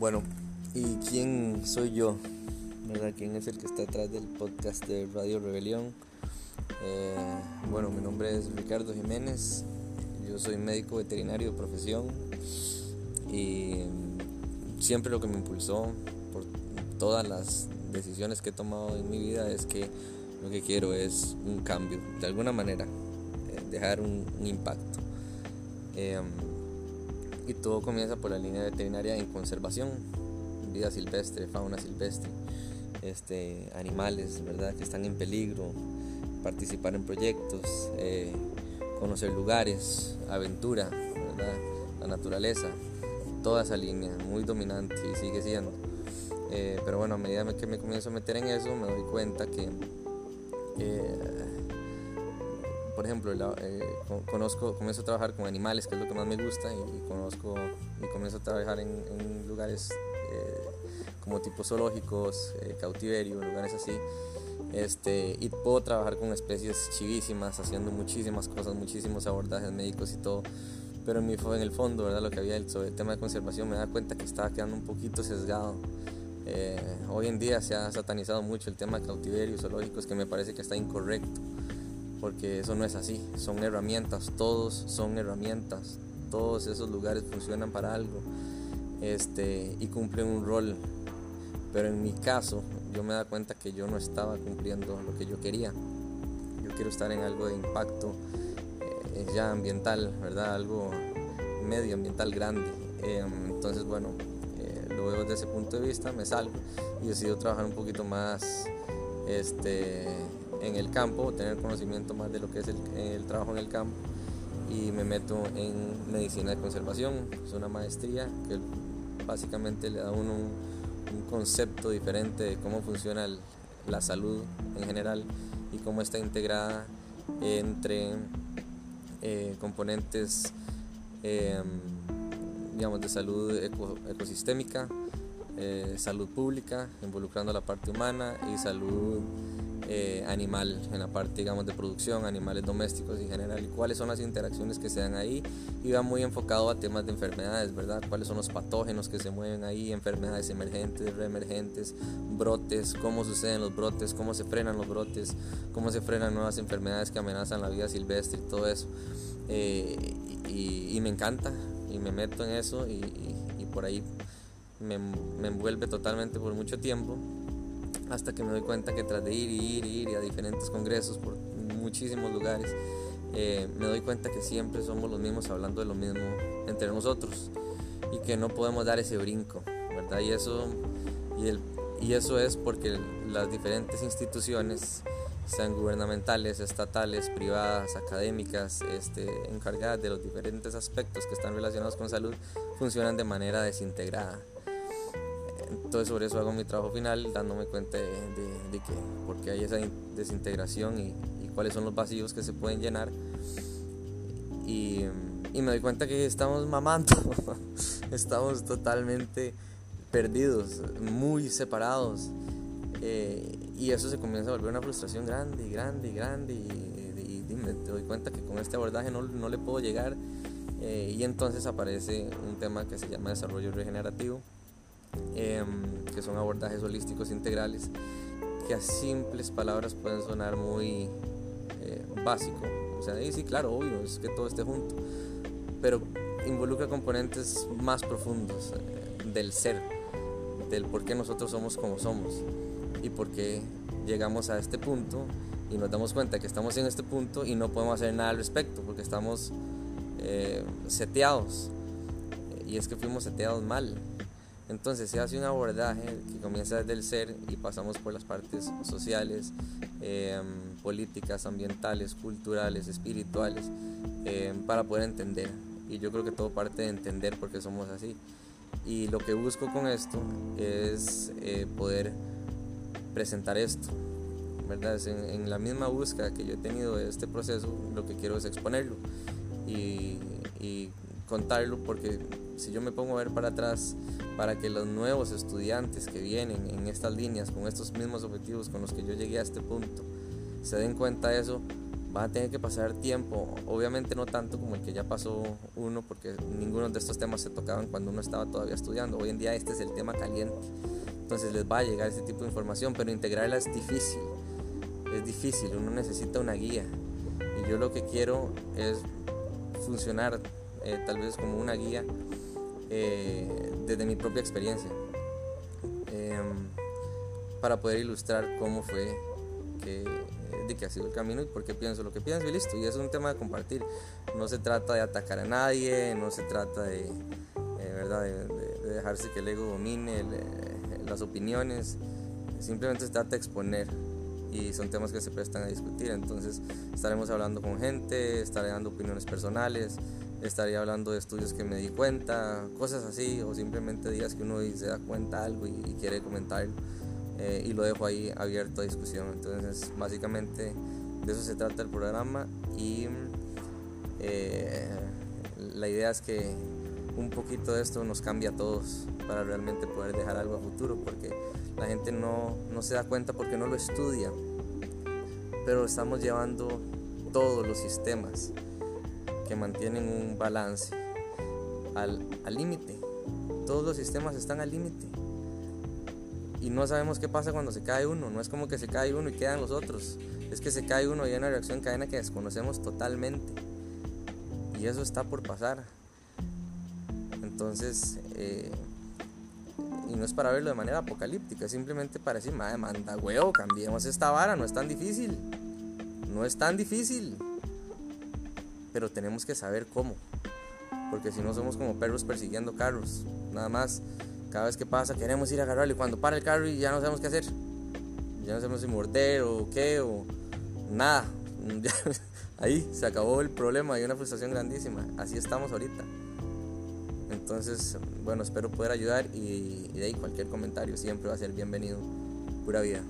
Bueno, ¿y quién soy yo? ¿Verdad? ¿Quién es el que está atrás del podcast de Radio Rebelión? Eh, bueno, mi nombre es Ricardo Jiménez, yo soy médico veterinario de profesión y siempre lo que me impulsó por todas las decisiones que he tomado en mi vida es que lo que quiero es un cambio, de alguna manera, eh, dejar un, impacto. Em, y todo comienza por la línea veterinaria en conservación, vida silvestre, fauna silvestre, este, animales ¿verdad? que están en peligro, participar en proyectos, eh, conocer lugares, aventura, la naturaleza, toda esa línea, muy dominante y sigue siendo. Eh, pero bueno, a medida que me comienzo a meter en eso, me doy cuenta que por ejemplo, eh, conozco, comienzo a trabajar con animales, que es lo que más me gusta, y, conozco y comienzo a trabajar en, lugares eh, como tipo zoológicos, eh, cautiverio, lugares así. Este, y puedo trabajar con especies chivísimas, haciendo muchísimas cosas, muchísimos abordajes médicos y todo. Pero en, mi, en el fondo, ¿verdad? lo que había sobre el tema de conservación, me da cuenta que estaba quedando un poquito sesgado. hoy en día se ha satanizado mucho el tema de cautiverio, zoológicos, que me parece que está incorrecto porque eso no es así, son herramientas, todos son herramientas, todos esos lugares funcionan para algo este, y cumplen un rol, pero en mi caso yo me da cuenta que yo no estaba cumpliendo lo que yo quería, yo quiero estar en algo de impacto eh, ya ambiental, ¿verdad? Algo medioambiental grande, em, entonces bueno, eh, lo veo desde ese punto de vista, me salgo y decido trabajar un poquito más este, en el campo, tener conocimiento más de lo que es el, trabajo en el campo y me meto en medicina de conservación, es una maestría que básicamente le da a uno un, concepto diferente de cómo funciona la salud en general y cómo está integrada entre eh, componentes em, digamos de salud ecosistémica, eh, salud pública, involucrando la parte humana y salud eh, animal en la parte digamos de producción, animales domésticos en general y cuáles son las interacciones que se dan ahí y va muy enfocado a temas de enfermedades, ¿verdad? Cuáles son los patógenos que se mueven ahí, enfermedades emergentes, reemergentes, brotes, cómo suceden los brotes, cómo se frenan los brotes, cómo se frenan nuevas enfermedades que amenazan la vida silvestre y todo eso. Eh, y, me encanta y me meto en eso y, por ahí me, me envuelve totalmente por mucho tiempo hasta que me doy cuenta que tras de ir y ir y ir a diferentes congresos por muchísimos lugares, eh, me doy cuenta que siempre somos los mismos hablando de lo mismo entre nosotros y que no podemos dar ese brinco, ¿verdad? Y eso, y, eso es porque las diferentes instituciones, sean gubernamentales, estatales, privadas, académicas, este, encargadas de los diferentes aspectos que están relacionados con salud, funcionan de manera desintegrada. Entonces sobre eso hago mi trabajo final, dándome cuenta de, que porque hay esa desintegración y, cuáles son los vacíos que se pueden llenar. Y, me doy cuenta que estamos mamando, estamos totalmente perdidos, muy separados. Eh, y eso se comienza a volver una frustración grande y grande y grande. Y, y, me doy cuenta que con este abordaje no, no le puedo llegar. Eh, y entonces aparece un tema que se llama desarrollo regenerativo Em, que son abordajes holísticos integrales, que a simples palabras pueden sonar muy eh, básico. O sea, sí, claro, obvio, es que todo esté junto, pero involucra componentes más profundos eh, del ser, del por qué nosotros somos como somos y por qué llegamos a este punto y nos damos cuenta que estamos en este punto y no podemos hacer nada al respecto porque estamos eh, seteados. Y es que fuimos seteados mal. Entonces se hace un abordaje que comienza desde el ser y pasamos por las partes sociales, em, políticas, ambientales, culturales, espirituales, em, para poder entender. Y yo creo que todo parte de entender por qué somos así. Y lo que busco con esto es eh, poder presentar esto. ¿verdad? En, la misma búsqueda que yo he tenido de este proceso, lo que quiero es exponerlo y contarlo porque si yo me pongo a ver para atrás, para que los nuevos estudiantes que vienen en estas líneas, con estos mismos objetivos con los que yo llegué a este punto, se den cuenta de eso, va a tener que pasar tiempo, obviamente no tanto como el que ya pasó uno, porque ninguno de estos temas se tocaban cuando uno estaba todavía estudiando. Hoy en día este es el tema caliente, entonces les va a llegar este tipo de información, pero integrarla es difícil, es difícil, uno necesita una guía. Y yo lo que quiero es funcionar eh, tal vez como una guía eh, desde mi propia experiencia, em, para poder ilustrar cómo fue que que ha sido el camino y por qué pienso lo que pienso y listo. Y es un tema de compartir. No se trata de atacar a nadie, no se trata de, eh, ¿verdad? De, dejarse que el ego domine las opiniones. Simplemente se trata de exponer y son temas que se prestan a discutir. Entonces estaremos hablando con gente, estaré dando opiniones personales, estaré hablando de estudios que me di cuenta, cosas así, o simplemente días que uno se da cuenta algo y, y quiere comentarlo. Eh, y lo dejo ahí abierto a discusión. Entonces, básicamente de eso se trata el programa y eh, la idea es que un poquito de esto nos cambia a todos para realmente poder dejar algo a futuro, porque la gente no, no se da cuenta porque no lo estudia, pero estamos llevando todos los sistemas que mantienen un balance al límite. Todos los sistemas están al límite y no sabemos qué pasa cuando se cae uno. No es como que se cae uno y quedan los otros. Es que se cae uno y hay una reacción en cadena que desconocemos totalmente. Y eso está por pasar. Entonces, eh, y no es para verlo de manera apocalíptica, es simplemente para decir, madre, manda huevo, cambiemos esta vara, no es tan difícil. No es tan difícil. Pero tenemos que saber cómo. Porque si no somos como perros persiguiendo carros. Nada más cada vez que pasa queremos ir a agarrarlo y cuando para el carro y ya no sabemos qué hacer. Ya no sabemos si morder o qué o nada. Ahí se acabó el problema, hay una frustración grandísima. Así estamos ahorita. Entonces, bueno, espero poder ayudar y, y de ahí cualquier comentario siempre va a ser bienvenido. Pura vida.